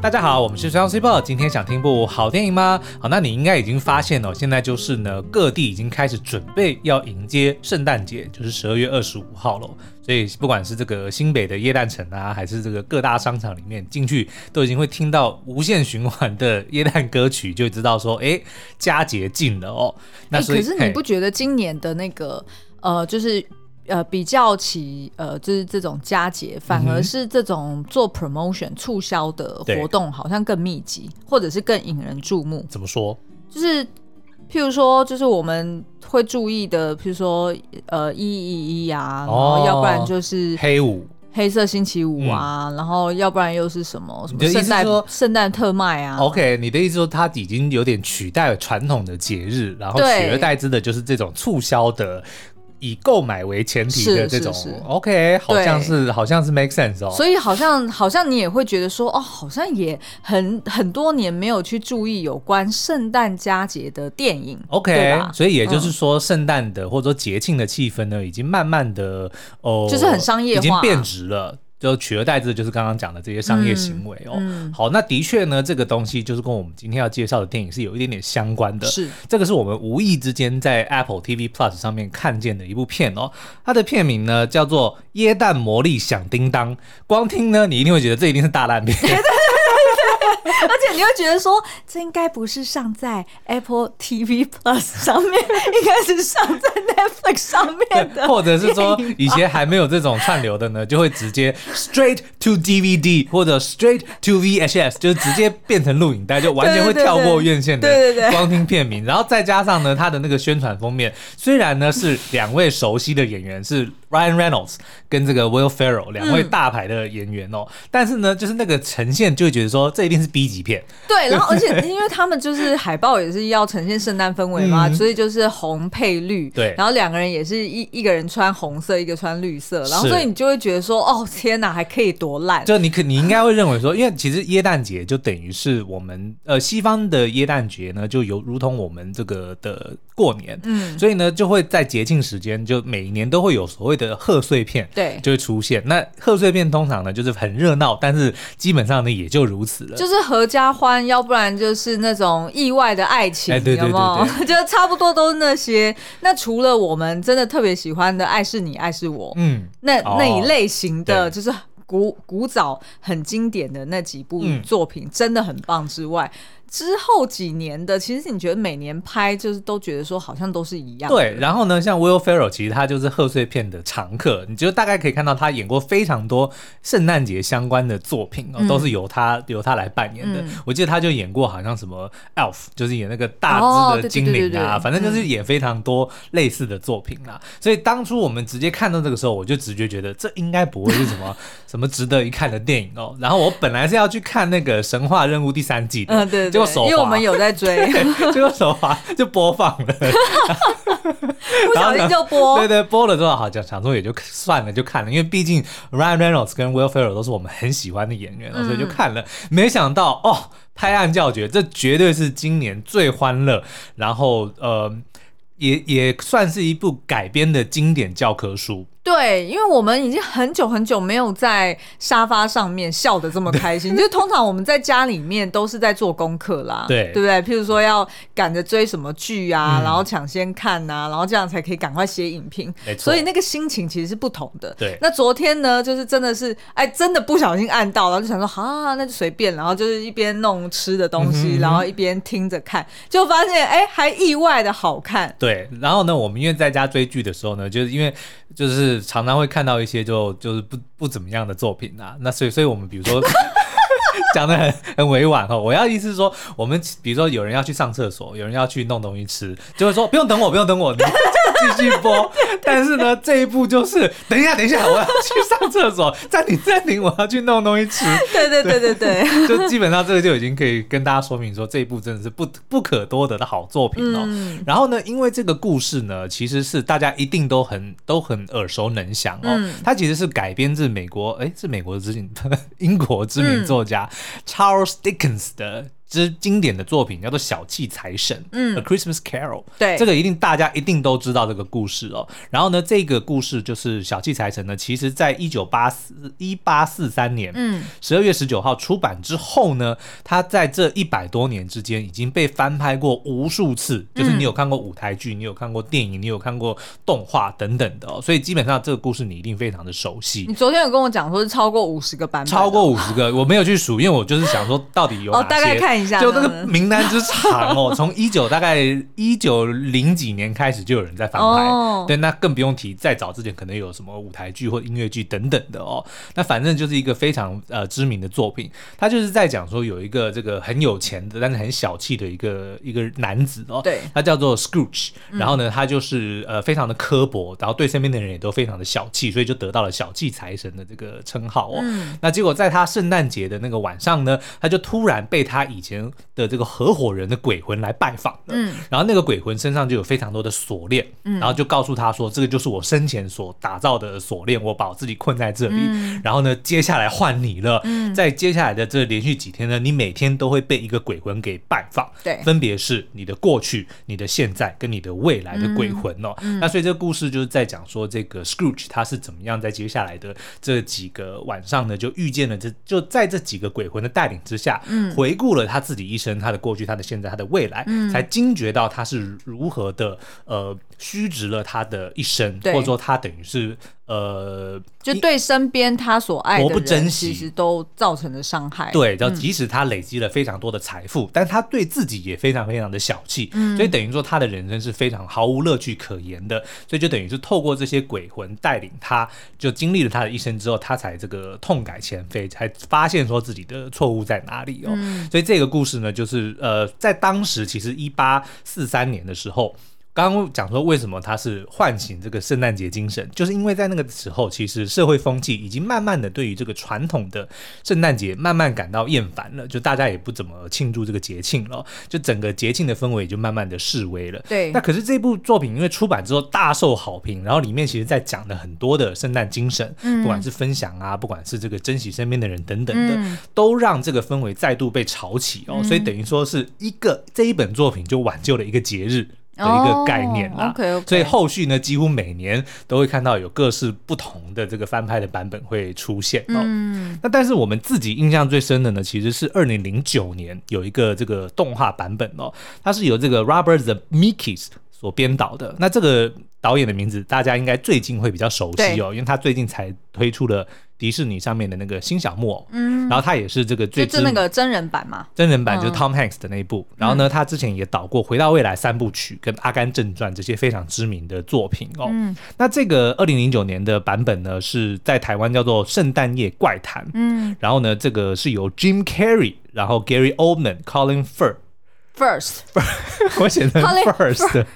大家好，我们是双 Super。今天想听部好电影吗？好，那你应该已经发现哦，现在就是呢，各地已经开始准备要迎接圣诞节，就是十二月二十五号了。所以不管是这个新北的耶诞城啊，还是这个各大商场里面进去，都已经会听到无限循环的耶诞歌曲，就知道说，哎，佳节近了哦。那可是你不觉得今年的那个呃，就是？呃，比较起呃，就是这种佳节，反而是这种做 promotion 促销的活动，好像更密集，或者是更引人注目。怎么说？就是譬如说，就是我们会注意的，譬如说，呃，一一一啊，然后要不然就是黑五、黑色星期五啊，嗯、然后要不然又是什么什么圣诞圣诞特卖啊？OK，你的意思说它已经有点取代了传统的节日，然后取而代之的就是这种促销的。以购买为前提的这种是是是，OK，好像是好像是 make sense 哦。所以好像好像你也会觉得说，哦，好像也很很多年没有去注意有关圣诞佳节的电影，OK。所以也就是说，圣诞的或者说节庆的气氛呢，已经慢慢的哦，就是很商业化，已经变质了。就取而代之的就是刚刚讲的这些商业行为哦。嗯嗯、好，那的确呢，这个东西就是跟我们今天要介绍的电影是有一点点相关的。是，这个是我们无意之间在 Apple TV Plus 上面看见的一部片哦。它的片名呢叫做《椰蛋魔力响叮当》，光听呢你一定会觉得这一定是大烂片。而且你会觉得说，这应该不是上在 Apple TV Plus 上面，应该是上在 Netflix 上面的，或者是说以前还没有这种串流的呢，就会直接 straight to DVD 或者 straight to VHS，就是直接变成录影带，就完全会跳过院线的光听片名，然后再加上呢，它的那个宣传封面，虽然呢是两位熟悉的演员是。Ryan Reynolds 跟这个 Will Ferrell 两位大牌的演员哦，嗯、但是呢，就是那个呈现就会觉得说，这一定是 B 级片。对，然后 而且因为他们就是海报也是要呈现圣诞氛围嘛，嗯、所以就是红配绿。对，然后两个人也是一一个人穿红色，一个穿绿色，然后所以你就会觉得说，哦天哪，还可以多烂？就你可你应该会认为说，因为其实耶诞节就等于是我们呃西方的耶诞节呢，就有如同我们这个的过年，嗯，所以呢就会在节庆时间，就每一年都会有所谓的贺岁片，对，就会出现。那贺岁片通常呢，就是很热闹，但是基本上呢，也就如此了。就是合家欢，要不然就是那种意外的爱情，哎、对对对对，有没有？就差不多都是那些。那除了我们真的特别喜欢的《爱是你，爱是我》，嗯，那那一类型的，哦、就是古古早很经典的那几部作品，嗯、真的很棒之外。之后几年的，其实你觉得每年拍就是都觉得说好像都是一样。对，然后呢，像 Will Ferrell 其实他就是贺岁片的常客，你就大概可以看到他演过非常多圣诞节相关的作品哦，嗯、都是由他由他来扮演的。嗯、我记得他就演过好像什么 Elf，就是演那个大只的精灵啊，反正就是演非常多类似的作品啦。嗯、所以当初我们直接看到这个时候，我就直觉觉得这应该不会是什么 什么值得一看的电影哦。然后我本来是要去看那个神话任务第三季的，嗯，对，因为我们有在追，这个手滑就播放了，不小心就播。对对，播了之后好，讲想说也就算了，就看了。因为毕竟 Ryan Reynolds 跟 Will Ferrell 都是我们很喜欢的演员，嗯、所以就看了。没想到哦，拍案叫绝，这绝对是今年最欢乐，然后呃，也也算是一部改编的经典教科书。对，因为我们已经很久很久没有在沙发上面笑得这么开心。对 就通常我们在家里面都是在做功课啦，对，对不对？譬如说要赶着追什么剧啊，嗯、然后抢先看呐、啊，然后这样才可以赶快写影评。所以那个心情其实是不同的。对。那昨天呢，就是真的是，哎，真的不小心按到，然后就想说，好、啊，那就随便，然后就是一边弄吃的东西，嗯、哼然后一边听着看，就发现，哎，还意外的好看。对。对然后呢，我们因为在家追剧的时候呢，就是因为就是。常常会看到一些就就是不不怎么样的作品啊，那所以所以我们比如说 讲的很很委婉哈，我要意思是说，我们比如说有人要去上厕所，有人要去弄东西吃，就会说不用等我，不用等我。继续播，但是呢，这一部就是等一下，等一下，我要去上厕所，暂停，暂停，我要去弄东西吃。对对对对对，对，就基本上这个就已经可以跟大家说明说，这一部真的是不不可多得的好作品哦。嗯、然后呢，因为这个故事呢，其实是大家一定都很都很耳熟能详哦。嗯、它其实是改编自美国，哎，是美国的知名英国知名作家、嗯、Charles Dickens 的。之经典的作品叫做《小气财神》，嗯，《A Christmas Carol》，对，这个一定大家一定都知道这个故事哦。然后呢，这个故事就是《小气财神》呢，其实在一九八四一八四三年，嗯，十二月十九号出版之后呢，它在这一百多年之间已经被翻拍过无数次，就是你有看过舞台剧，你有看过电影，你有看过动画等等的哦，所以基本上这个故事你一定非常的熟悉。你昨天有跟我讲说是超过五十个版本，超过五十个，我没有去数，因为我就是想说到底有哪些，哦，大概看。就那个名单之长哦，从一九大概一九零几年开始就有人在翻拍，哦、对，那更不用提再早之前可能有什么舞台剧或音乐剧等等的哦。那反正就是一个非常呃知名的作品，他就是在讲说有一个这个很有钱的但是很小气的一个一个男子哦，对，他叫做 Scrooge，然后呢他就是呃非常的刻薄，然后对身边的人也都非常的小气，所以就得到了小气财神的这个称号哦。嗯、那结果在他圣诞节的那个晚上呢，他就突然被他以前前的这个合伙人的鬼魂来拜访的，嗯，然后那个鬼魂身上就有非常多的锁链，嗯，然后就告诉他说，这个就是我生前所打造的锁链，我把我自己困在这里，嗯，然后呢，接下来换你了，嗯，在接下来的这连续几天呢，你每天都会被一个鬼魂给拜访，对，分别是你的过去、你的现在跟你的未来的鬼魂哦，嗯，那所以这个故事就是在讲说，这个 Scrooge 他是怎么样在接下来的这几个晚上呢，就遇见了这就在这几个鬼魂的带领之下，嗯，回顾了他。他自己一生，他的过去，他的现在，他的未来，嗯、才惊觉到他是如何的呃虚值了他的一生，或者说他等于是。呃，就对身边他所爱的人，其实都造成了伤害。对，就即使他累积了非常多的财富，嗯、但他对自己也非常非常的小气，嗯、所以等于说他的人生是非常毫无乐趣可言的。所以就等于是透过这些鬼魂带领他，就经历了他的一生之后，他才这个痛改前非，才发现说自己的错误在哪里哦。嗯、所以这个故事呢，就是呃，在当时其实一八四三年的时候。刚刚讲说，为什么它是唤醒这个圣诞节精神，就是因为在那个时候，其实社会风气已经慢慢的对于这个传统的圣诞节慢慢感到厌烦了，就大家也不怎么庆祝这个节庆了，就整个节庆的氛围也就慢慢的示威了。对。那可是这部作品因为出版之后大受好评，然后里面其实在讲的很多的圣诞精神，嗯、不管是分享啊，不管是这个珍惜身边的人等等的，嗯、都让这个氛围再度被炒起哦。嗯、所以等于说是一个这一本作品就挽救了一个节日。的一个概念啦，oh, okay, okay. 所以后续呢，几乎每年都会看到有各式不同的这个翻拍的版本会出现哦。嗯、那但是我们自己印象最深的呢，其实是二零零九年有一个这个动画版本哦，它是由这个 Robert the Mickeys 所编导的。那这个导演的名字大家应该最近会比较熟悉哦，因为他最近才推出了。迪士尼上面的那个新小木偶，嗯，然后他也是这个最就那个真人版嘛，真人版就是 Tom Hanks 的那一部。嗯、然后呢，他之前也导过《回到未来》三部曲跟《阿甘正传》这些非常知名的作品哦。嗯，那这个二零零九年的版本呢，是在台湾叫做《圣诞夜怪谈》。嗯，然后呢，这个是由 Jim Carrey，然后 Gary Oldman、Colin Firth，First，我写成 First。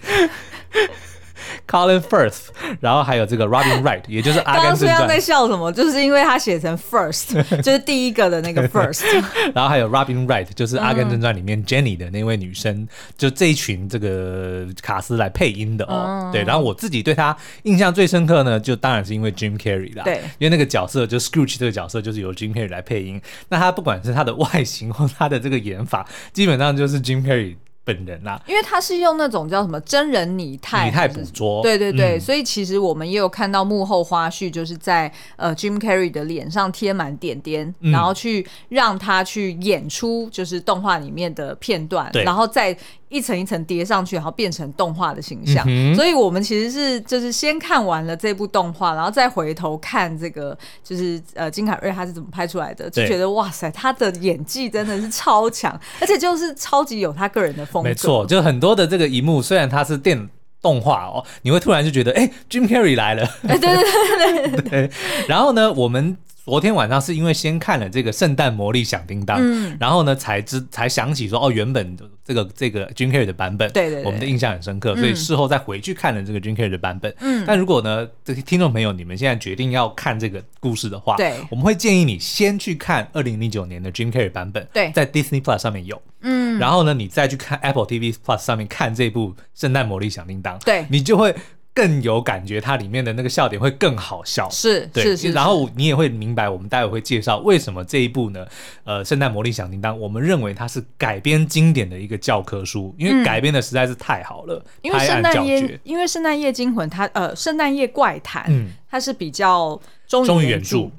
Colin Firth，然后还有这个 Robin Wright，也就是阿甘正传。刚刚在笑什么？就是因为他写成 First，就是第一个的那个 First。然后还有 Robin Wright，就是阿甘正传里面 Jenny 的那位女生，嗯、就这一群这个卡斯来配音的哦。嗯、对，然后我自己对他印象最深刻呢，就当然是因为 Jim Carrey 啦。对，因为那个角色就 Scrooge 这个角色就是由 Jim Carrey 来配音。那他不管是他的外形或他的这个演法，基本上就是 Jim Carrey。本人啦、啊，因为他是用那种叫什么真人拟态拟态捕捉，对对对，嗯、所以其实我们也有看到幕后花絮，就是在呃 Jim Carrey 的脸上贴满点点，嗯、然后去让他去演出就是动画里面的片段，然后再。一层一层叠上去，然后变成动画的形象。嗯、所以，我们其实是就是先看完了这部动画，然后再回头看这个，就是呃金凯瑞他是怎么拍出来的，就觉得哇塞，他的演技真的是超强，而且就是超级有他个人的风格。没错，就很多的这个一幕，虽然他是电动画哦，你会突然就觉得，哎，Jim Carrey 来了。对对对对对，对。然后呢，我们。昨天晚上是因为先看了这个《圣诞魔力响叮当》，嗯，然后呢才知才想起说哦，原本这个这个 Jim Carrey 的版本，对对对，我们的印象很深刻，所以事后再回去看了这个 Jim Carrey 的版本。嗯，但如果呢，这些听众朋友你们现在决定要看这个故事的话，对，我们会建议你先去看二零零九年的 Jim Carrey 版本，对，在 Disney Plus 上面有，嗯，然后呢，你再去看 Apple TV Plus 上面看这部《圣诞魔力响叮当》，对，你就会。更有感觉，它里面的那个笑点会更好笑。是，对，是，是，然后你也会明白，我们待会会介绍为什么这一部呢？呃，圣诞魔力响叮当，我们认为它是改编经典的一个教科书，因为改编的实在是太好了。嗯、因为圣诞夜，因为圣诞夜惊魂，它呃，圣诞夜怪谈，嗯，它是比较忠于原著。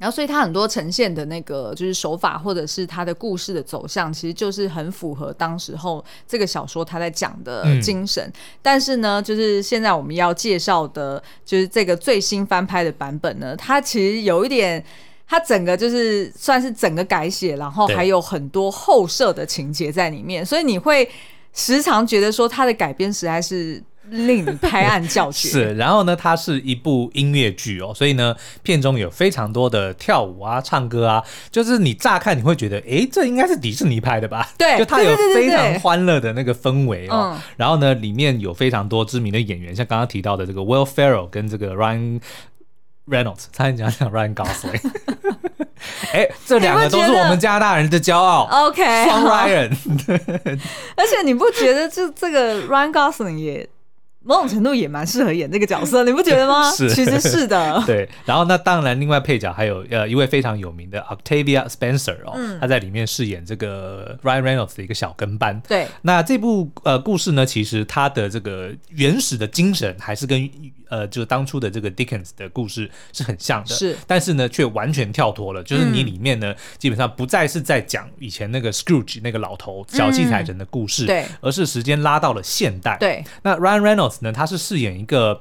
然后，所以它很多呈现的那个就是手法，或者是它的故事的走向，其实就是很符合当时候这个小说它在讲的精神。嗯、但是呢，就是现在我们要介绍的，就是这个最新翻拍的版本呢，它其实有一点，它整个就是算是整个改写，然后还有很多后设的情节在里面，所以你会时常觉得说它的改编实在是。令你 拍案叫绝是，然后呢，它是一部音乐剧哦，所以呢，片中有非常多的跳舞啊、唱歌啊，就是你乍看你会觉得，哎，这应该是迪士尼拍的吧？对，就它有非常欢乐的那个氛围哦。然后呢，里面有非常多知名的演员，像刚刚提到的这个 Will Ferrell 跟这个 Ryan Reynolds，差点讲讲 Ryan Gosling，哎，这两个都是我们加拿大人的骄傲。OK，双 Ryan，而且你不觉得就这个 Ryan Gosling 也？某种程度也蛮适合演这个角色，你不觉得吗？是，其实是的。对，然后那当然，另外配角还有呃一位非常有名的 Octavia Spencer 哦，嗯、他在里面饰演这个 Ryan Reynolds 的一个小跟班。对，那这部呃故事呢，其实它的这个原始的精神还是跟呃就是当初的这个 Dickens 的故事是很像的，是，但是呢却完全跳脱了，就是你里面呢、嗯、基本上不再是在讲以前那个 Scrooge 那个老头小气财神的故事，嗯、对，而是时间拉到了现代。对，那 Ryan Reynolds。呢，他是饰演一个，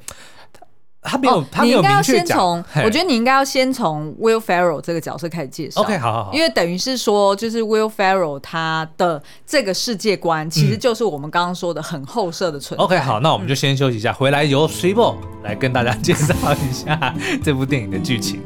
他没有，哦、他没有明确讲。你应该要先从，我觉得你应该要先从 Will Ferrell 这个角色开始介绍。OK，好好好，因为等于是说，就是 Will Ferrell 他的这个世界观，其实就是我们刚刚说的很后设的存在。OK，好，那我们就先休息一下，嗯、回来由 Cibo 来跟大家 介绍一下这部电影的剧情。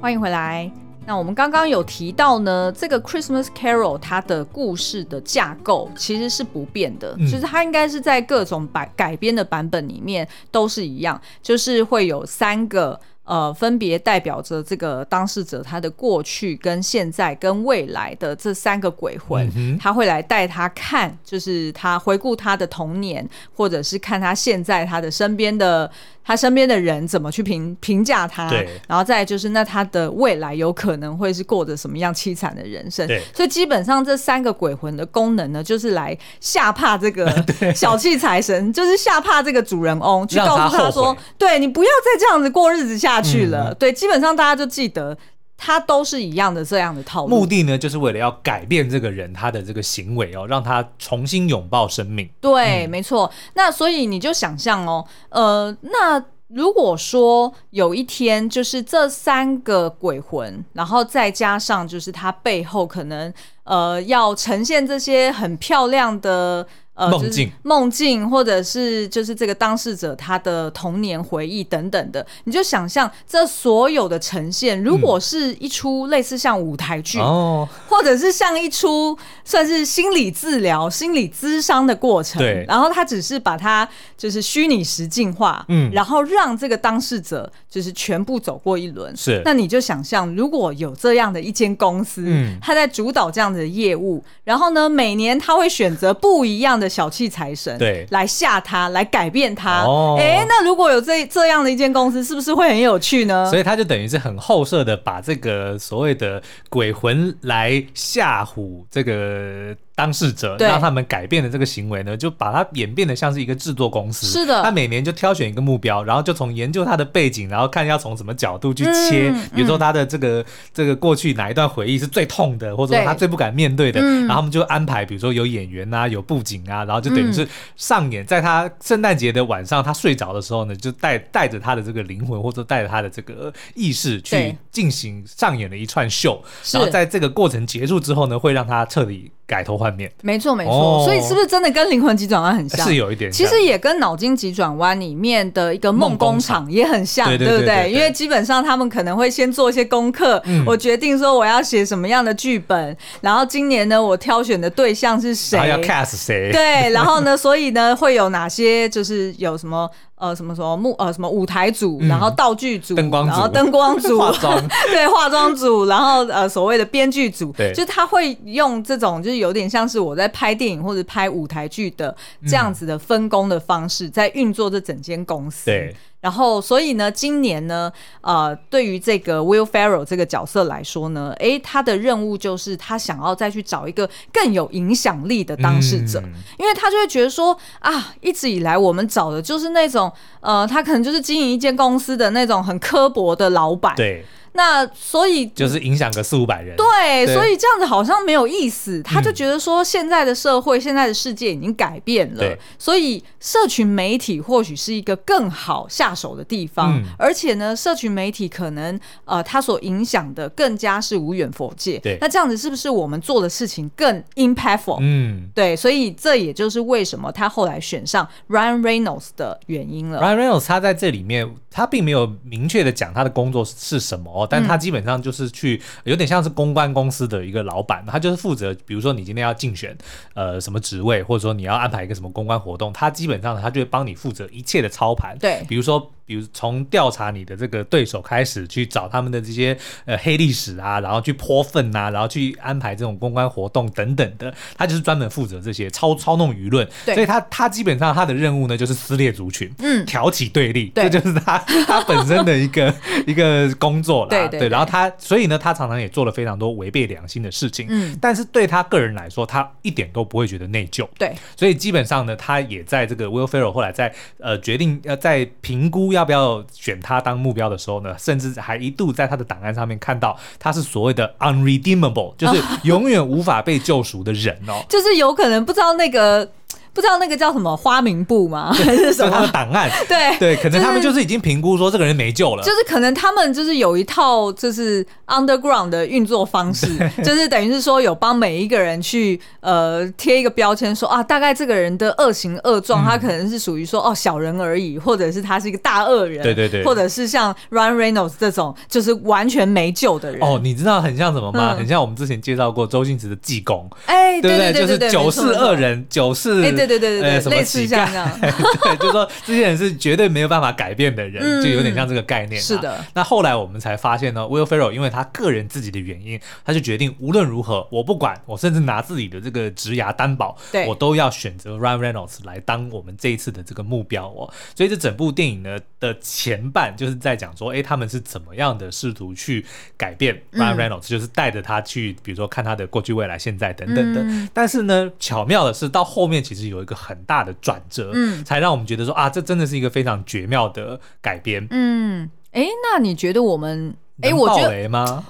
欢迎回来。那我们刚刚有提到呢，这个 Christmas Carol 它的故事的架构其实是不变的，嗯、就是它应该是在各种改改编的版本里面都是一样，就是会有三个。呃，分别代表着这个当事者他的过去、跟现在、跟未来的这三个鬼魂，嗯、他会来带他看，就是他回顾他的童年，或者是看他现在他的身边的他身边的人怎么去评评价他，对。然后再就是那他的未来有可能会是过着什么样凄惨的人生，对。所以基本上这三个鬼魂的功能呢，就是来吓怕这个 小气财神，就是吓怕这个主人翁，去告诉他说，对你不要再这样子过日子下。去了，嗯、对，基本上大家就记得，他都是一样的这样的套路。目的呢，就是为了要改变这个人他的这个行为哦，让他重新拥抱生命。对，嗯、没错。那所以你就想象哦，呃，那如果说有一天，就是这三个鬼魂，然后再加上就是他背后可能呃要呈现这些很漂亮的。呃，梦境、梦境，或者是就是这个当事者他的童年回忆等等的，你就想象这所有的呈现，如果是一出类似像舞台剧，哦、嗯，或者是像一出算是心理治疗、心理咨商的过程，对，然后他只是把它就是虚拟实境化，嗯，然后让这个当事者就是全部走过一轮，是，那你就想象如果有这样的一间公司，嗯，他在主导这样的业务，然后呢，每年他会选择不一样的。小气财神对，来吓他，来改变他。哦，哎，那如果有这这样的一间公司，是不是会很有趣呢？所以他就等于是很后设的，把这个所谓的鬼魂来吓唬这个。当事者让他们改变的这个行为呢，就把它演变得像是一个制作公司。是的，他每年就挑选一个目标，然后就从研究他的背景，然后看要从什么角度去切。嗯、比如说他的这个这个过去哪一段回忆是最痛的，或者说他最不敢面对的，对然后他们就安排，比如说有演员啊，有布景啊，然后就等于是上演，在他圣诞节的晚上，他睡着的时候呢，就带带着他的这个灵魂，或者带着他的这个意识去进行上演了一串秀。然后在这个过程结束之后呢，会让他彻底。改头换面，没错没错，哦、所以是不是真的跟灵魂急转弯很像？是有一点，其实也跟脑筋急转弯里面的一个梦工厂也很像，对，不对？因为基本上他们可能会先做一些功课，嗯、我决定说我要写什么样的剧本，然后今年呢，我挑选的对象是谁？要 cast 谁？对，然后呢，所以呢，会有哪些就是有什么？呃，什么什么幕呃，什么舞台组，然后道具组，灯光组，然后灯光组，化妆 对，化妆组，然后呃，所谓的编剧组，对，就是他会用这种，就是有点像是我在拍电影或者拍舞台剧的这样子的分工的方式，在运作这整间公司。对。然后，所以呢，今年呢，呃，对于这个 Will Ferrell 这个角色来说呢，诶，他的任务就是他想要再去找一个更有影响力的当事者，嗯、因为他就会觉得说啊，一直以来我们找的就是那种，呃，他可能就是经营一间公司的那种很刻薄的老板。对。那所以就是影响个四五百人，对，对，所以这样子好像没有意思。他就觉得说，现在的社会、嗯、现在的世界已经改变了，所以社群媒体或许是一个更好下手的地方。嗯、而且呢，社群媒体可能呃，它所影响的更加是无远佛界。对，那这样子是不是我们做的事情更 impactful？嗯，对，所以这也就是为什么他后来选上 Ryan Reynolds 的原因了。Ryan Reynolds 他在这里面，他并没有明确的讲他的工作是什么。但他基本上就是去有点像是公关公司的一个老板，他就是负责，比如说你今天要竞选呃什么职位，或者说你要安排一个什么公关活动，他基本上他就会帮你负责一切的操盘。对，比如说。比如从调查你的这个对手开始，去找他们的这些呃黑历史啊，然后去泼粪啊，然后去安排这种公关活动等等的，他就是专门负责这些操操弄舆论。对，所以他他基本上他的任务呢就是撕裂族群，嗯，挑起对立，对，这就是他他本身的一个 一个工作啦。对对，对，对。然后他所以呢，他常常也做了非常多违背良心的事情。嗯，但是对他个人来说，他一点都不会觉得内疚。对，所以基本上呢，他也在这个 Will Ferrell 后来在呃决定要在评估要。要不要选他当目标的时候呢？甚至还一度在他的档案上面看到他是所谓的 unredeemable，就是永远无法被救赎的人哦，就是有可能不知道那个。不知道那个叫什么花名簿吗？还是什么档案？对对，可能他们就是已经评估说这个人没救了。就是可能他们就是有一套就是 underground 的运作方式，就是等于是说有帮每一个人去呃贴一个标签，说啊大概这个人的恶行恶状，他可能是属于说哦小人而已，或者是他是一个大恶人，对对对，或者是像 Ryan Reynolds 这种就是完全没救的人。哦，你知道很像什么吗？很像我们之前介绍过周星驰的济公，哎，对对对，就是九世恶人，九世。对对对对对，类似这样，对，就是说这些人是绝对没有办法改变的人，嗯、就有点像这个概念。是的。那后来我们才发现呢，Will Ferrell 因为他个人自己的原因，他就决定无论如何，我不管，我甚至拿自己的这个职涯担保，我都要选择 Ryan Reynolds 来当我们这一次的这个目标哦。所以这整部电影呢的前半就是在讲说，哎，他们是怎么样的试图去改变 Ryan Reynolds，、嗯、就是带着他去，比如说看他的过去、未来、现在等等的。嗯、但是呢，巧妙的是到后面其实有。有一个很大的转折，嗯，才让我们觉得说啊，这真的是一个非常绝妙的改编，嗯，哎，那你觉得我们，哎，我觉得吗？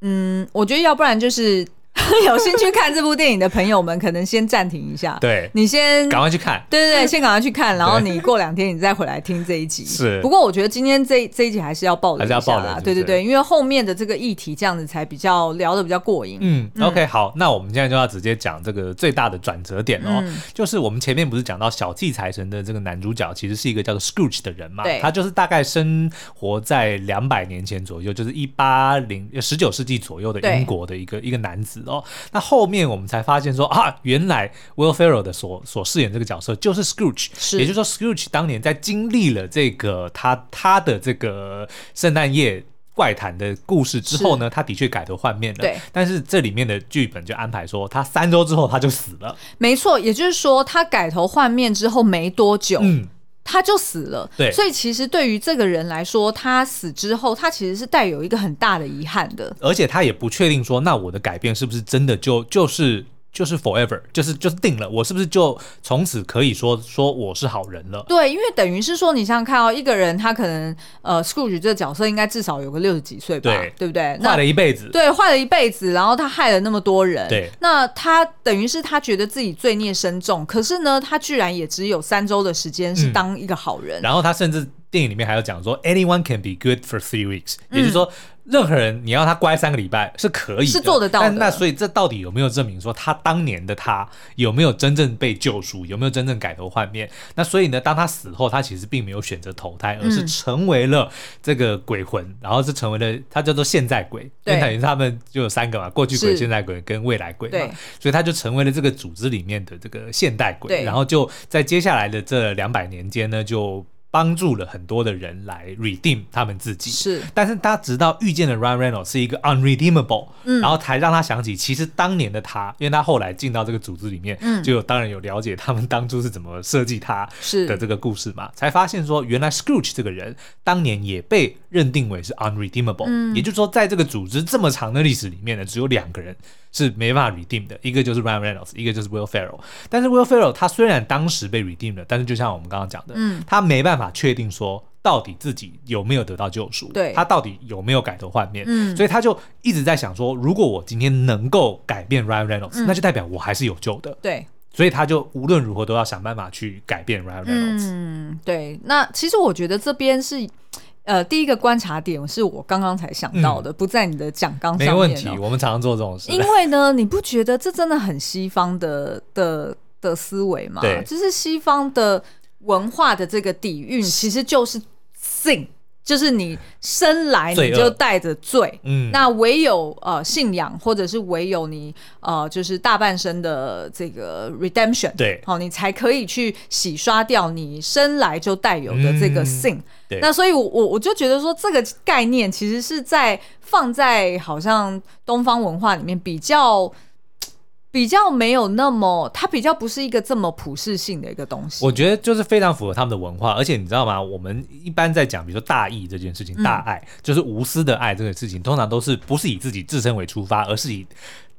嗯，我觉得要不然就是。有兴趣看这部电影的朋友们，可能先暂停一下。对，你先赶快去看。对对对，先赶快去看，然后你过两天你再回来听这一集。是。不过我觉得今天这这一集还是要爆雷一下啦。对对对，因为后面的这个议题这样子才比较聊的比较过瘾。嗯，OK，好，那我们现在就要直接讲这个最大的转折点哦，就是我们前面不是讲到小气财神的这个男主角，其实是一个叫做 Scrooge 的人嘛？对。他就是大概生活在两百年前左右，就是一八零十九世纪左右的英国的一个一个男子哦。那后。后面我们才发现说啊，原来 Will Ferrell 的所所饰演这个角色就是 Scrooge，是也就是说 Scrooge 当年在经历了这个他他的这个圣诞夜怪谈的故事之后呢，他的确改头换面了。对，但是这里面的剧本就安排说，他三周之后他就死了。没错，也就是说他改头换面之后没多久，嗯。他就死了，对，所以其实对于这个人来说，他死之后，他其实是带有一个很大的遗憾的，而且他也不确定说，那我的改变是不是真的就就是。就是 forever，就是就是定了，我是不是就从此可以说说我是好人了？对，因为等于是说，你想想看哦，一个人他可能呃，Scrooge 这个角色应该至少有个六十几岁吧，对，对不对？坏了一辈子，对，坏了一辈子，然后他害了那么多人，对，那他等于是他觉得自己罪孽深重，可是呢，他居然也只有三周的时间是当一个好人，嗯，然后他甚至。电影里面还有讲说，anyone can be good for three weeks，也就是说，任何人你要他乖三个礼拜是可以的，是做得到的。那所以这到底有没有证明说他当年的他有没有真正被救赎，有没有真正改头换面？那所以呢，当他死后，他其实并没有选择投胎，而是成为了这个鬼魂，然后是成为了他叫做现在鬼，因为等于他们就有三个嘛，过去鬼、现在鬼跟未来鬼嘛，所以他就成为了这个组织里面的这个现代鬼，然后就在接下来的这两百年间呢，就。帮助了很多的人来 redeem 他们自己，是，但是他直到遇见了 Ryan Reynolds 是一个 unredeemable，嗯，然后才让他想起，其实当年的他，因为他后来进到这个组织里面，嗯，就有当然有了解他们当初是怎么设计他的这个故事嘛，才发现说，原来 Scrooge 这个人当年也被认定为是 unredeemable，嗯，也就是说，在这个组织这么长的历史里面呢，只有两个人是没办法 redeem 的，一个就是 Ryan Reynolds，一个就是 Will Ferrell，但是 Will Ferrell 他虽然当时被 redeem 了，但是就像我们刚刚讲的，嗯，他没办法。确定说到底自己有没有得到救赎？对，他到底有没有改头换面？嗯，所以他就一直在想说，如果我今天能够改变 Ryan Reynolds，嗯，那就代表我还是有救的。对，所以他就无论如何都要想办法去改变 Ryan Reynolds。嗯，对。那其实我觉得这边是呃第一个观察点，是我刚刚才想到的，嗯，不在你的讲纲上面。没问题，我们常常做这种事。因为呢，你不觉得这真的很西方的的的思维吗？对，就是西方的。文化的这个底蕴其实就是 sin，就是你生来你就带着罪，嗯，那唯有呃信仰或者是唯有你呃就是大半生的这个 redemption，对，好，你才可以去洗刷掉你生来就带有的这个 sin，嗯，对，那所以我我我就觉得说这个概念其实是在放在好像东方文化里面比较。比较没有那么，它比较不是一个这么普世性的一个东西。我觉得就是非常符合他们的文化，而且你知道吗？我们一般在讲，比如说大义这件事情，大爱、嗯、就是无私的爱这个事情，通常都是不是以自己自身为出发，而是以。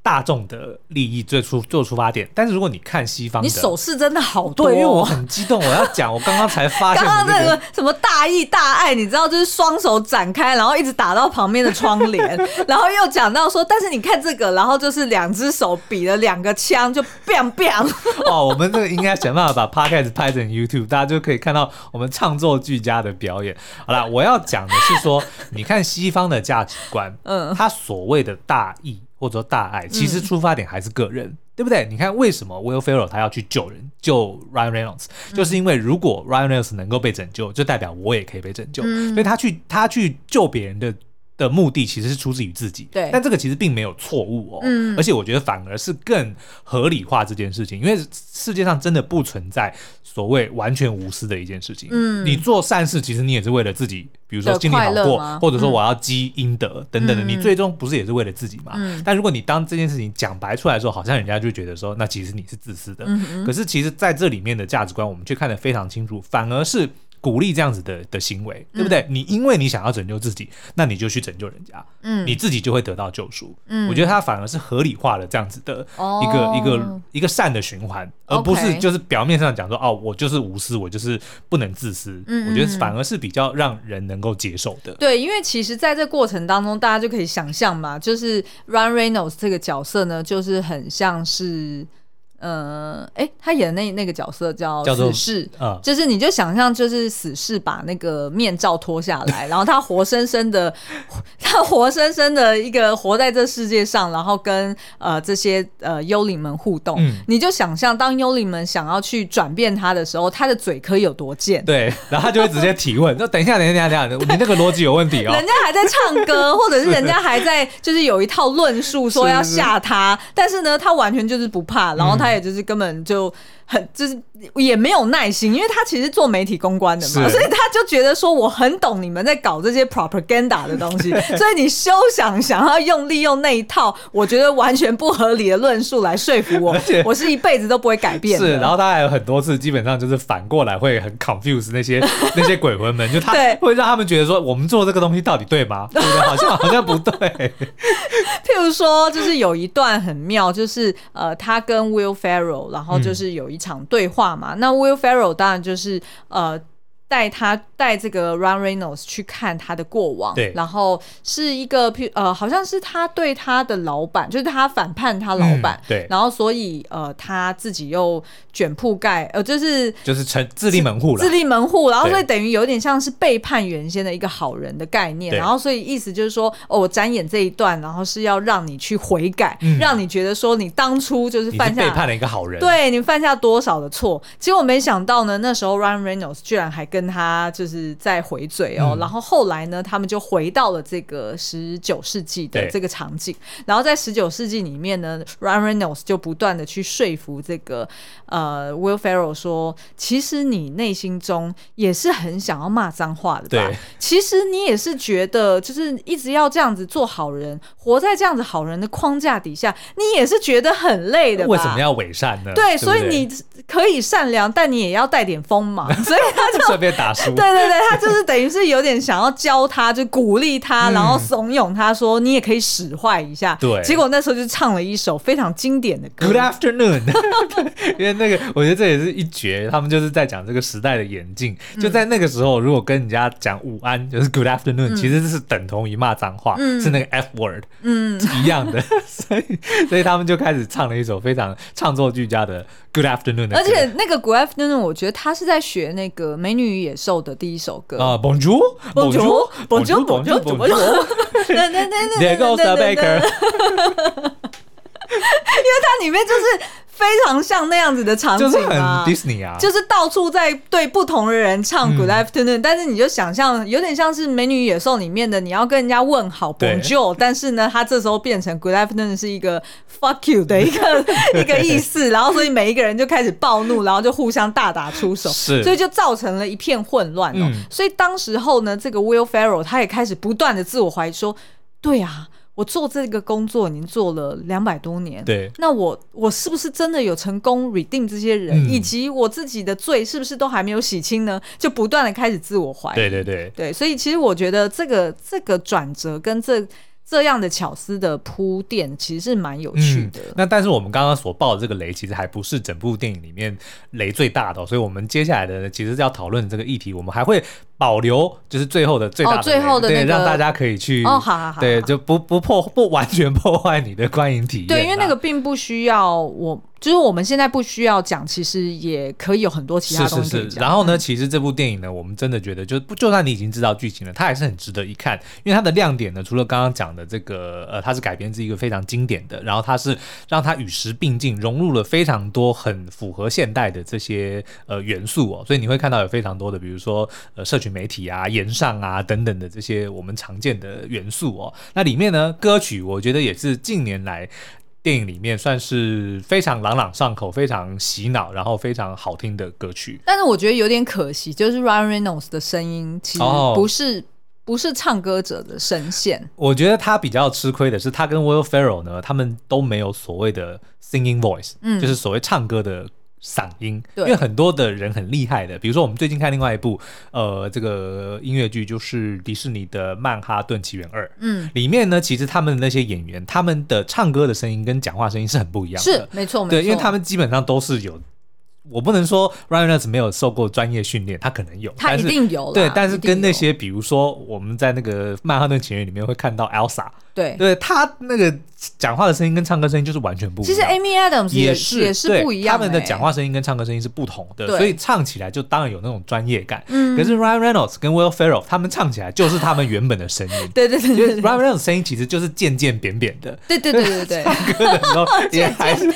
大众的利益最初做出发点，但是如果你看西方，你手势真的好多，对，因为我很激动，我要讲，我刚刚才发现刚刚那个什么大义大爱，你知道，就是双手展开，然后一直打到旁边的窗帘，然后又讲到说，但是你看这个，然后就是两只手比了两个枪，就 biang biang。哦，我们这个应该想办法把 podcast 拍成 YouTube，大家就可以看到我们唱作俱佳的表演。好了，我要讲的是说，你看西方的价值观，嗯，他所谓的大义。或者说大爱，其实出发点还是个人，嗯、对不对？你看为什么 Will Ferrell 他要去救人，救 Ryan Reynolds，、嗯、就是因为如果 Ryan Reynolds 能够被拯救，就代表我也可以被拯救，嗯、所以他去他去救别人的。的目的其实是出自于自己，对，但这个其实并没有错误哦，嗯，而且我觉得反而是更合理化这件事情，因为世界上真的不存在所谓完全无私的一件事情，嗯，你做善事其实你也是为了自己，比如说心里好过，或者说我要积阴德、嗯、等等的，你最终不是也是为了自己嘛？嗯，但如果你当这件事情讲白出来的时候，好像人家就觉得说，那其实你是自私的，嗯，可是其实在这里面的价值观，我们却看得非常清楚，反而是。鼓励这样子的的行为，对不对？嗯、你因为你想要拯救自己，那你就去拯救人家，嗯，你自己就会得到救赎。嗯，我觉得他反而是合理化了这样子的一个、哦、一个一个善的循环，而不是就是表面上讲说哦，我就是无私，我就是不能自私。嗯，我觉得反而是比较让人能够接受的。对，因为其实在这过程当中，大家就可以想象嘛，就是 Ryan Reynolds 这个角色呢，就是很像是。呃，哎、欸，他演的那那个角色叫死侍，嗯，就是你就想象，就是死侍把那个面罩脱下来，然后他活生生的，他活生生的一个活在这世界上，然后跟呃这些呃幽灵们互动，嗯，你就想象当幽灵们想要去转变他的时候，他的嘴可以有多贱？对，然后他就会直接提问，说等一下，等一下，等一下，你那个逻辑有问题哦。人家还在唱歌，或者是人家还在就是有一套论述说要吓他，但是呢，他完全就是不怕，然后他也就是根本就。很就是也没有耐心，因为他其实做媒体公关的嘛，所以他就觉得说我很懂你们在搞这些 propaganda 的东西，所以你休想想要用利用那一套我觉得完全不合理的论述来说服我，我是一辈子都不会改变。是，然后他还有很多次，基本上就是反过来会很 confuse 那些 那些鬼魂们，就他会让他们觉得说我们做这个东西到底对吗？对不对？好像好像不对。譬如说，就是有一段很妙，就是呃，他跟 Will Ferrell，然后就是有一。一场对话嘛，那 Will Ferrell 当然就是呃。带他带这个 Ryan Reynolds 去看他的过往，对，然后是一个呃，好像是他对他的老板，就是他反叛他老板，嗯、对，然后所以呃，他自己又卷铺盖，呃，就是就是成自立门户了，自立门户，然后所以等于有点像是背叛原先的一个好人的概念，然后所以意思就是说，哦，我展演这一段，然后是要让你去悔改，嗯、让你觉得说你当初就是犯下背叛了一个好人，对你犯下多少的错，结果没想到呢，那时候 Ryan Reynolds 居然还跟他就就是在回嘴哦。嗯、然后后来呢，他们就回到了这个十九世纪的这个场景。然后在十九世纪里面呢，Ryan Reynolds 就不断的去说服这个呃 Will Ferrell 说，其实你内心中也是很想要骂脏话的吧？对，其实你也是觉得就是一直要这样子做好人，活在这样子好人的框架底下，你也是觉得很累的吧？为什么要伪善呢？对，对对，所以你可以善良，但你也要带点锋芒。所以他就 顺便打输。对对对，他就是等于是有点想要教他，就鼓励他，然后怂恿他说：“你也可以使坏一下。”对。结果那时候就唱了一首非常经典的歌。Good afternoon。因为那个，我觉得这也是一绝。他们就是在讲这个时代的演进。就在那个时候，如果跟人家讲午安，就是 Good afternoon，其实是等同于骂脏话，是那个 F word，嗯，一样的。所以，所以他们就开始唱了一首非常唱作俱佳的 Good afternoon。而且那个 Good afternoon，我觉得他是在学那个《美女与野兽》的第一首歌啊，Bonjour，Bonjour，Bonjour，Bonjour，Bonjour。There goes the baker。它里面就是非常像那样子的场景啊，就是很 Disney 啊，就是到处在对不同的人唱 Good afternoon，、嗯、但是你就想象有点像是《美女与野兽》里面的，你要跟人家问好 Bonjour，但是呢，他这时候变成 Good afternoon 是一个 fuck you 的一个 一个意思，然后所以每一个人就开始暴怒，然后就互相大打出手，是，所以就造成了一片混乱哦。嗯、所以当时候呢，这个 Will Ferrell 他也开始不断的自我怀疑说，对啊。我做这个工作已经做了两百多年，对，那我我是不是真的有成功 redeem 这些人，嗯、以及我自己的罪是不是都还没有洗清呢？就不断的开始自我怀疑，对对对对，所以其实我觉得这个这个转折跟这。这样的巧思的铺垫其实是蛮有趣的。嗯、那但是我们刚刚所爆的这个雷，其实还不是整部电影里面雷最大的、哦，所以我们接下来的其实要讨论这个议题，我们还会保留就是最后的最大的、哦、最后的、那个、对，让大家可以去哦，好好好，对，就不不破不完全破坏你的观影体验。对，因为那个并不需要我。就是我们现在不需要讲，其实也可以有很多其他东西。是是是。然后呢，其实这部电影呢，我们真的觉得，就不就算你已经知道剧情了，它还是很值得一看。因为它的亮点呢，除了刚刚讲的这个，呃，它是改编自一个非常经典的，然后它是让它与时并进，融入了非常多很符合现代的这些呃元素哦。所以你会看到有非常多的，比如说呃，社群媒体啊、言上啊等等的这些我们常见的元素哦。那里面呢，歌曲我觉得也是近年来。电影里面算是非常朗朗上口、非常洗脑，然后非常好听的歌曲。但是我觉得有点可惜，就是 Ryan Reynolds 的声音其实不是、哦、不是唱歌者的声线。我觉得他比较吃亏的是，他跟 Will Ferrell 呢，他们都没有所谓的 singing voice，嗯，就是所谓唱歌的。嗓音，对。因为很多的人很厉害的，比如说我们最近看另外一部呃这个音乐剧，就是迪士尼的《曼哈顿奇缘二》，嗯，里面呢，其实他们的那些演员，他们的唱歌的声音跟讲话声音是很不一样的，是没错，对，没错，因为他们基本上都是有。我不能说 Ryan Reynolds 没有受过专业训练，他可能有，他一定有。对，但是跟那些比如说我们在那个《曼哈顿情缘》里面会看到 Elsa，对，对他那个讲话的声音跟唱歌声音就是完全不一样。其实 Amy Adams 也是也是不一样，他们的讲话声音跟唱歌声音是不同的，所以唱起来就当然有那种专业感。可是 Ryan Reynolds 跟 Will Ferrell 他们唱起来就是他们原本的声音。对对对对，Ryan Reynolds 声音其实就是渐渐扁扁的。对对对对对，唱歌的时候也还是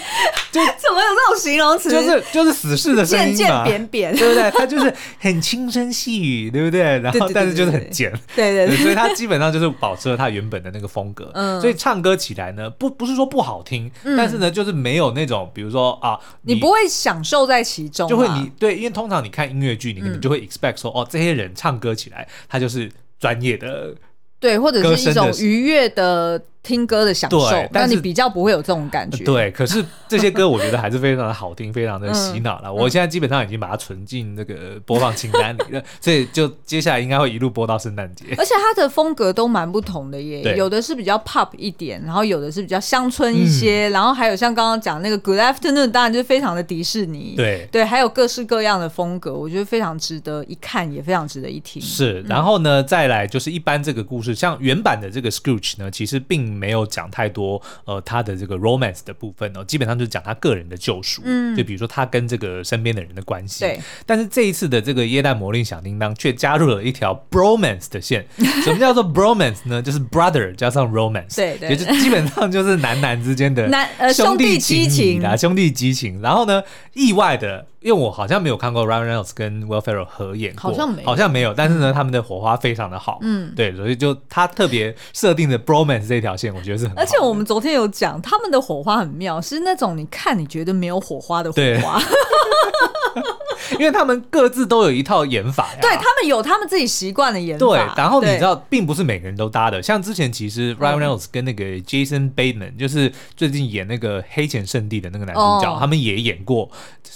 就怎么有这种形容词？就是就是死士的声音。渐扁扁，对不对？他就是很轻声细语，对不对？然后但是就是很贱，对对对，所以他基本上就是保持了他原本的那个风格。嗯，所以唱歌起来呢，不不是说不好听，但是呢，就是没有那种，比如说啊，你不会享受在其中，就会你对，因为通常你看音乐剧，你可能就会 expect 说，哦，这些人唱歌起来，他就是专业的，对，或者是一种愉悦的。听歌的享受，但是你比较不会有这种感觉。对，可是这些歌我觉得还是非常的 好听，非常的洗脑了。嗯、我现在基本上已经把它存进那个播放清单里了，所以就接下来应该会一路播到圣诞节。而且它的风格都蛮不同的耶，有的是比较 pop 一点，然后有的是比较乡村一些，嗯、然后还有像刚刚讲那个 Good Afternoon，当然就是非常的迪士尼。对对，还有各式各样的风格，我觉得非常值得一看，也非常值得一听。是，然后呢，嗯、再来就是一般这个故事，像原版的这个 Scrooge 呢，其实并没有讲太。多呃，他的这个 romance 的部分呢、哦，基本上就是讲他个人的救赎，嗯，就比如说他跟这个身边的人的关系。对，但是这一次的这个耶诞魔令响叮当却加入了一条 bromance 的线。什么叫做 bromance 呢？就是 brother 加上 romance，对，对，对，也就基本上就是男男之间的 男呃兄弟激情谊啦，兄弟激情。然后呢，意外的。因为我好像没有看过 Ryan Reynolds 跟 Will Ferrell 合演过，好像没有，好像没有。但是呢，他们的火花非常的好，嗯，对，所以就他特别设定的 bromance 这条线，我觉得是很好。而且我们昨天有讲，他们的火花很妙，是那种你看你觉得没有火花的火花。因为他们各自都有一套演法呀，对，他们有他们自己习惯的演法。对，然后你知道，并不是每个人都搭的。像之前其实 Ryan Reynolds 跟那个 Jason Bateman，就是最近演那个《黑钱圣地》的那个男主角，他们也演过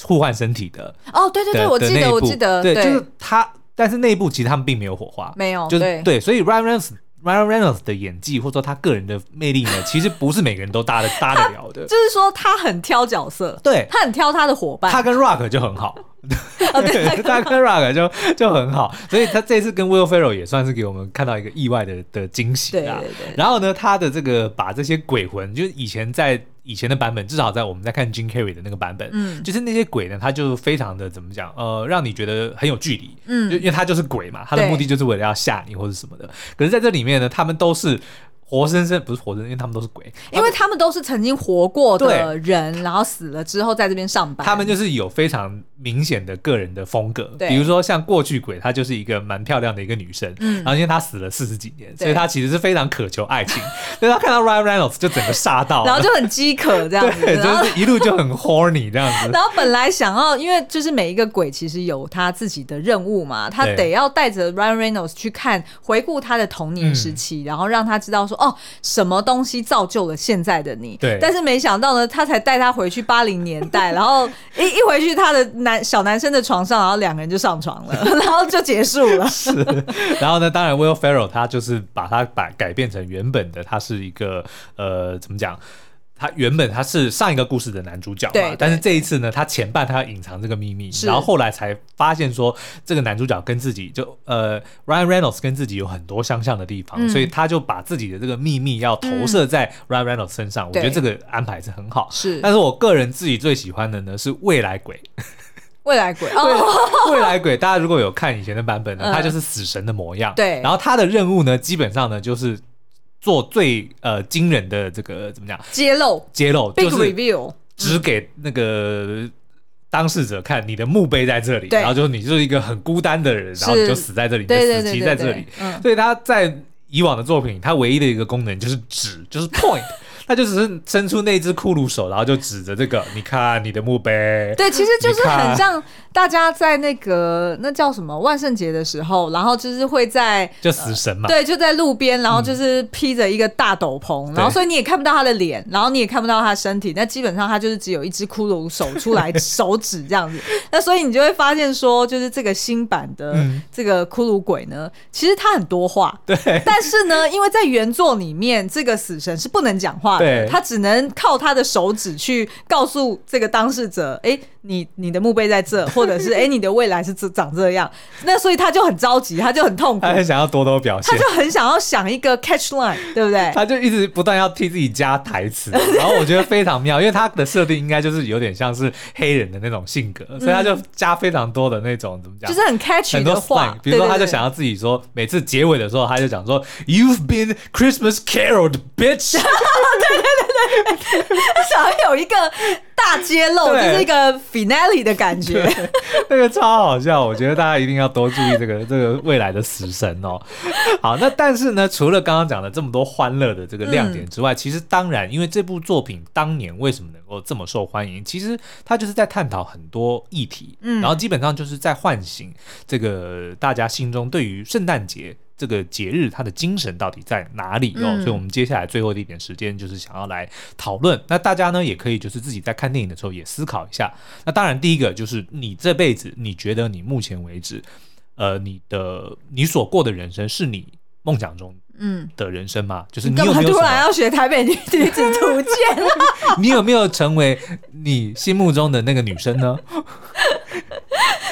互换身体的。哦，对对对，我记得，我记得，对，就是他。但是内部其实他们并没有火花，没有，就是对，所以 Ryan Reynolds Ryan Reynolds 的演技或者说他个人的魅力呢，其实不是每个人都搭的 搭得了的。就是说他很挑角色，对，他很挑他的伙伴，他跟 Rock 就很好。对，他跟 Rock 就就很好，所以他这次跟 Will Ferrell 也算是给我们看到一个意外的的惊喜啊。对对对。然后呢，他的这个把这些鬼魂，就是以前在以前的版本，至少在我们在看 Jim Carrey 的那个版本，嗯，就是那些鬼呢，他就非常的怎么讲，呃，让你觉得很有距离，嗯，就因为他就是鬼嘛，他的目的就是为了要吓你或者什么的。可是在这里面呢，他们都是。活生生不是活生生，因为他们都是鬼，因为他们都是曾经活过的人，然后死了之后在这边上班。他们就是有非常明显的个人的风格，比如说像过去鬼，她就是一个蛮漂亮的一个女生，嗯，然后因为她死了四十几年，所以她其实是非常渴求爱情。所以她看到 Ryan Reynolds 就整个杀到，然后就很饥渴这样子，对，就是一路就很 horny 这样子。然后本来想要，因为就是每一个鬼其实有他自己的任务嘛，他得要带着 Ryan Reynolds 去看回顾他的童年时期，然后让他知道说哦什么。东西造就了现在的你？对，但是没想到呢，他才带他回去八零年代，然后 一一回去他的男小男生的床上，然后两个人就上床了，然后就结束了。是，然后呢，当然 Will Ferrell 他就是把他把改变成原本的，他是一个呃，怎么讲？他原本他是上一个故事的男主角嘛，但是这一次呢，他前半他要隐藏这个秘密，然后后来才发现说这个男主角跟自己就呃 Ryan Reynolds 跟自己有很多相像的地方，所以他就把自己的这个秘密要投射在 Ryan Reynolds 身上。我觉得这个安排是很好，是。但是我个人自己最喜欢的呢是未来鬼，未来鬼，未来鬼。大家如果有看以前的版本呢，他就是死神的模样，对。然后他的任务呢，基本上呢就是。做最呃惊人的这个怎么讲？揭露，揭露，big reveal，只给那个当事者看，你的墓碑在这里，然后就是你就是一个很孤单的人，然后你就死在这里，死期在这里。所以他在以往的作品，他唯一的一个功能就是指，就是 point。他就只是伸出那只骷髅手，然后就指着这个，你看你的墓碑。对，其实就是很像大家在那个那叫什么万圣节的时候，然后就是会在就死神嘛，对，就在路边，然后就是披着一个大斗篷，嗯、然后所以你也看不到他的脸，然后你也看不到他的身体，那基本上他就是只有一只骷髅手出来 手指这样子。那所以你就会发现说，就是这个新版的这个骷髅鬼呢，其实他很多话，对，但是呢，因为在原作里面，这个死神是不能讲话。对，他只能靠他的手指去告诉这个当事者，哎，你你的墓碑在这，或者是哎，你的未来是这长这样。那所以他就很着急，他就很痛苦，他很想要多多表现，他就很想要想一个 catch line，对不对？他就一直不断要替自己加台词，然后我觉得非常妙，因为他的设定应该就是有点像是黑人的那种性格，所以他就加非常多的那种怎么讲，就是很 catch 很多话，比如说他就想要自己说，每次结尾的时候他就讲说，You've been Christmas caroled, bitch。对对对对，想要有一个大揭露，就是一个 finale 的感觉，那个超好笑。我觉得大家一定要多注意这个 这个未来的死神哦。好，那但是呢，除了刚刚讲的这么多欢乐的这个亮点之外，嗯、其实当然，因为这部作品当年为什么能够这么受欢迎，其实它就是在探讨很多议题，嗯，然后基本上就是在唤醒这个大家心中对于圣诞节。这个节日它的精神到底在哪里哦？嗯、所以，我们接下来最后的一点时间就是想要来讨论。那大家呢，也可以就是自己在看电影的时候也思考一下。那当然，第一个就是你这辈子，你觉得你目前为止，呃，你的你所过的人生是你梦想中嗯的人生吗？嗯、就是你有没有突然要学台北女子图鉴？你有没有成为你心目中的那个女生呢？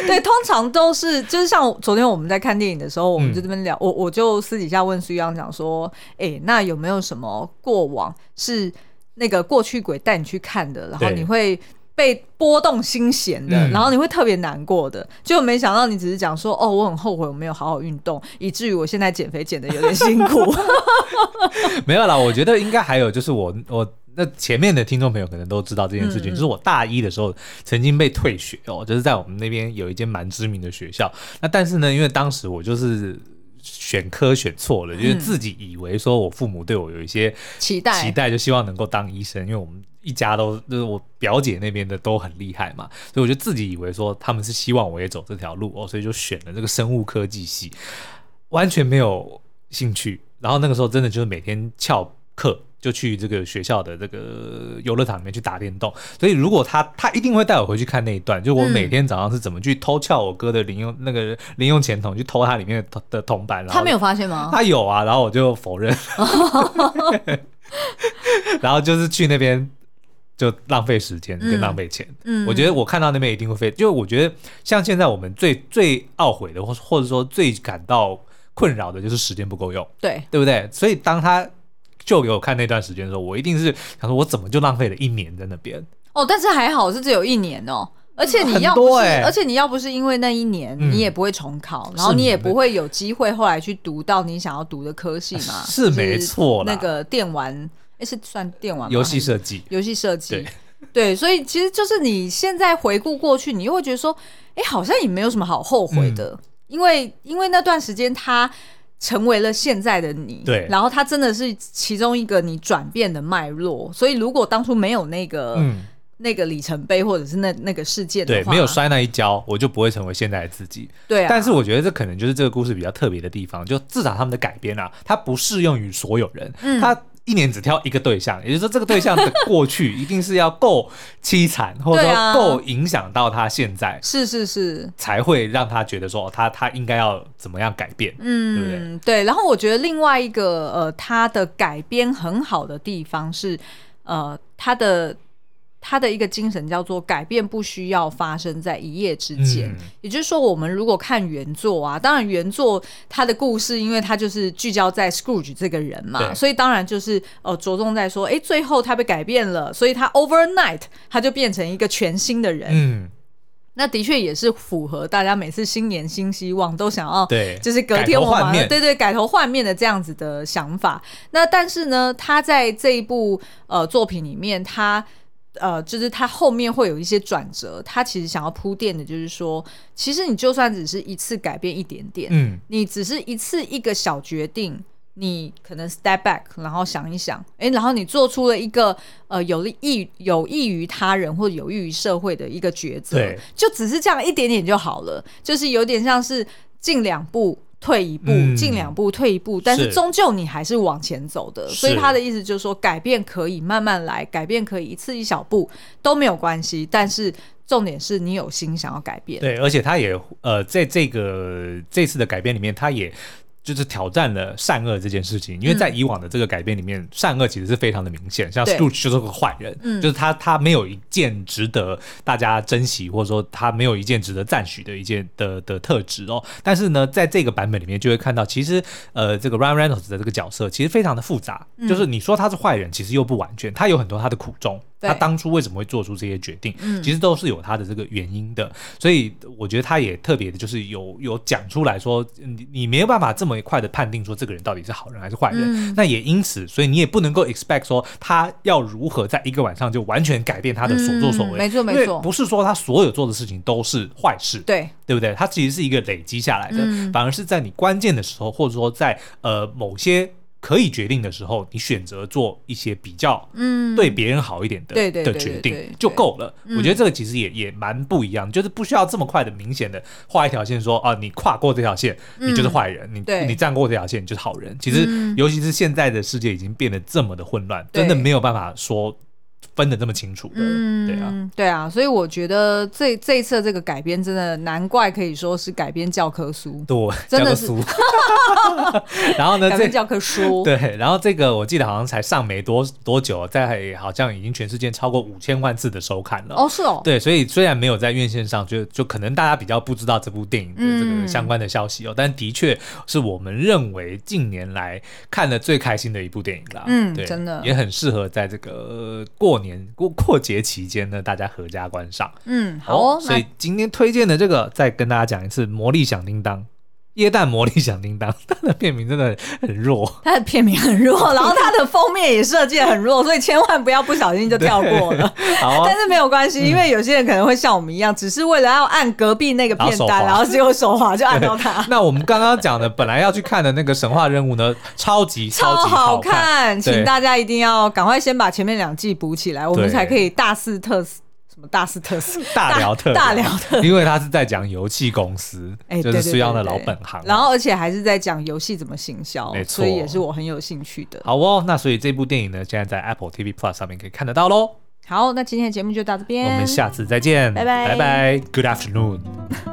对，通常都是就是像昨天我们在看电影的时候，我们就这边聊，嗯、我我就私底下问苏央讲说，哎、欸，那有没有什么过往是那个过去鬼带你去看的，然后你会被拨动心弦的，然后你会特别难过的，就、嗯、没想到你只是讲说，哦，我很后悔我没有好好运动，以至于我现在减肥减的有点辛苦。没有啦，我觉得应该还有就是我我那前面的听众朋友可能都知道这件事情，嗯、就是我大一的时候曾经被退学哦，就是在我们那边有一间蛮知名的学校。那但是呢，因为当时我就是选科选错了，嗯、就是自己以为说我父母对我有一些期待，期待就希望能够当医生，因为我们一家都就是我表姐那边的都很厉害嘛，所以我就自己以为说他们是希望我也走这条路哦，所以就选了这个生物科技系，完全没有兴趣。然后那个时候真的就是每天翘课。就去这个学校的这个游乐场里面去打电动，所以如果他他一定会带我回去看那一段，就我每天早上是怎么去偷撬我哥的零用那个零用钱桶，去偷他里面的的铜板。他没有发现吗？他有啊，然后我就否认，然后就是去那边就浪费时间跟浪费钱。嗯，我觉得我看到那边一定会费，就我觉得像现在我们最最懊悔的，或或者说最感到困扰的就是时间不够用，对对不对？所以当他。就给我看那段时间的时候，我一定是想说，我怎么就浪费了一年在那边？哦，但是还好是只有一年哦，而且你要不是，欸、而且你要不是因为那一年，嗯、你也不会重考，然后你也不会有机会后来去读到你想要读的科系嘛？是没错，那个电玩，哎、欸，是算电玩吗？游戏设计，游戏设计，对，对，所以其实就是你现在回顾过去，你又会觉得说，哎、欸，好像也没有什么好后悔的，嗯、因为因为那段时间他。成为了现在的你，对，然后他真的是其中一个你转变的脉络。所以如果当初没有那个、嗯、那个里程碑，或者是那那个事件的话，对，没有摔那一跤，我就不会成为现在的自己。对啊，但是我觉得这可能就是这个故事比较特别的地方，就至少他们的改编啊，它不适用于所有人，嗯，他。一年只挑一个对象，也就是说，这个对象的过去一定是要够凄惨，或者说够影响到他现在，是是是，才会让他觉得说他他应该要怎么样改变，嗯，对不对？对。然后我觉得另外一个呃，他的改编很好的地方是，呃，他的。他的一个精神叫做改变不需要发生在一夜之间，嗯、也就是说，我们如果看原作啊，当然原作他的故事，因为他就是聚焦在 Scrooge 这个人嘛，所以当然就是呃着重在说，哎，最后他被改变了，所以他 overnight 他就变成一个全新的人。嗯，那的确也是符合大家每次新年新希望都想要对，就是隔天我们对对改头换面的这样子的想法。那但是呢，他在这一部呃作品里面，他呃，就是他后面会有一些转折，他其实想要铺垫的，就是说，其实你就算只是一次改变一点点，嗯，你只是一次一个小决定，你可能 step back，然后想一想，哎，然后你做出了一个呃有利有益于他人或者有益于社会的一个抉择，对，就只是这样一点点就好了，就是有点像是进两步。退一步，进两步，退一步，嗯、但是终究你还是往前走的。所以他的意思就是说，改变可以慢慢来，改变可以一次一小步都没有关系。但是重点是你有心想要改变。对，而且他也呃，在这个这次的改变里面，他也。就是挑战了善恶这件事情，因为在以往的这个改编里面，嗯、善恶其实是非常的明显，像 Scrooge 就是个坏人，嗯、就是他他没有一件值得大家珍惜，或者说他没有一件值得赞许的一件的的特质哦。但是呢，在这个版本里面就会看到，其实呃，这个 Ryan Reynolds 的这个角色其实非常的复杂，嗯、就是你说他是坏人，其实又不完全，他有很多他的苦衷。他当初为什么会做出这些决定？嗯，其实都是有他的这个原因的。所以我觉得他也特别的，就是有有讲出来说，你你没有办法这么快的判定说这个人到底是好人还是坏人。嗯，那也因此，所以你也不能够 expect 说他要如何在一个晚上就完全改变他的所作所为。没错没错，不是说他所有做的事情都是坏事。对，对不对？他其实是一个累积下来的，反而是在你关键的时候，或者说在呃某些。可以决定的时候，你选择做一些比较，嗯，对别人好一点的的决定就够了。我觉得这个其实也也蛮不一样，就是不需要这么快的明显的画一条线，说啊，你跨过这条线，你就是坏人；你你站过这条线，你就是好人。其实，尤其是现在的世界已经变得这么的混乱，真的没有办法说。分的这么清楚。的，嗯，对啊，对啊，所以我觉得这这一次这个改编真的难怪可以说是改编教科书，对，真的书。然后呢，改编教科书，对，然后这个我记得好像才上没多多久，在好像已经全世界超过五千万次的收看了，哦，是哦，对，所以虽然没有在院线上，就就可能大家比较不知道这部电影的这个相关的消息哦，嗯、但的确是我们认为近年来看的最开心的一部电影了，嗯，对，真的。也很适合在这个过年过过节期间呢，大家阖家观赏。嗯，好、哦，所以今天推荐的这个，再跟大家讲一次，《魔力响叮当》。耶诞魔力响叮当，它的片名真的很弱，它的片名很弱，然后它的封面也设计得很弱，所以千万不要不小心就跳过了。好、啊，但是没有关系，因为有些人可能会像我们一样，只是为了要按隔壁那个片单，然后结果手滑 就按到它。那我们刚刚讲的本来要去看的那个神话任务呢，超级超级好看，请大家一定要赶快先把前面两季补起来，我们才可以大肆特肆。大肆特斯，大聊特大聊特，因为他是在讲游戏公司，哎，就是苏央的老本行，然后而且还是在讲游戏怎么行销，没错，所以也是我很有兴趣的。好哦，那所以这部电影呢，现在在 Apple TV Plus 上面可以看得到喽。好，那今天的节目就到这边，我们下次再见，拜拜，拜拜，Good afternoon。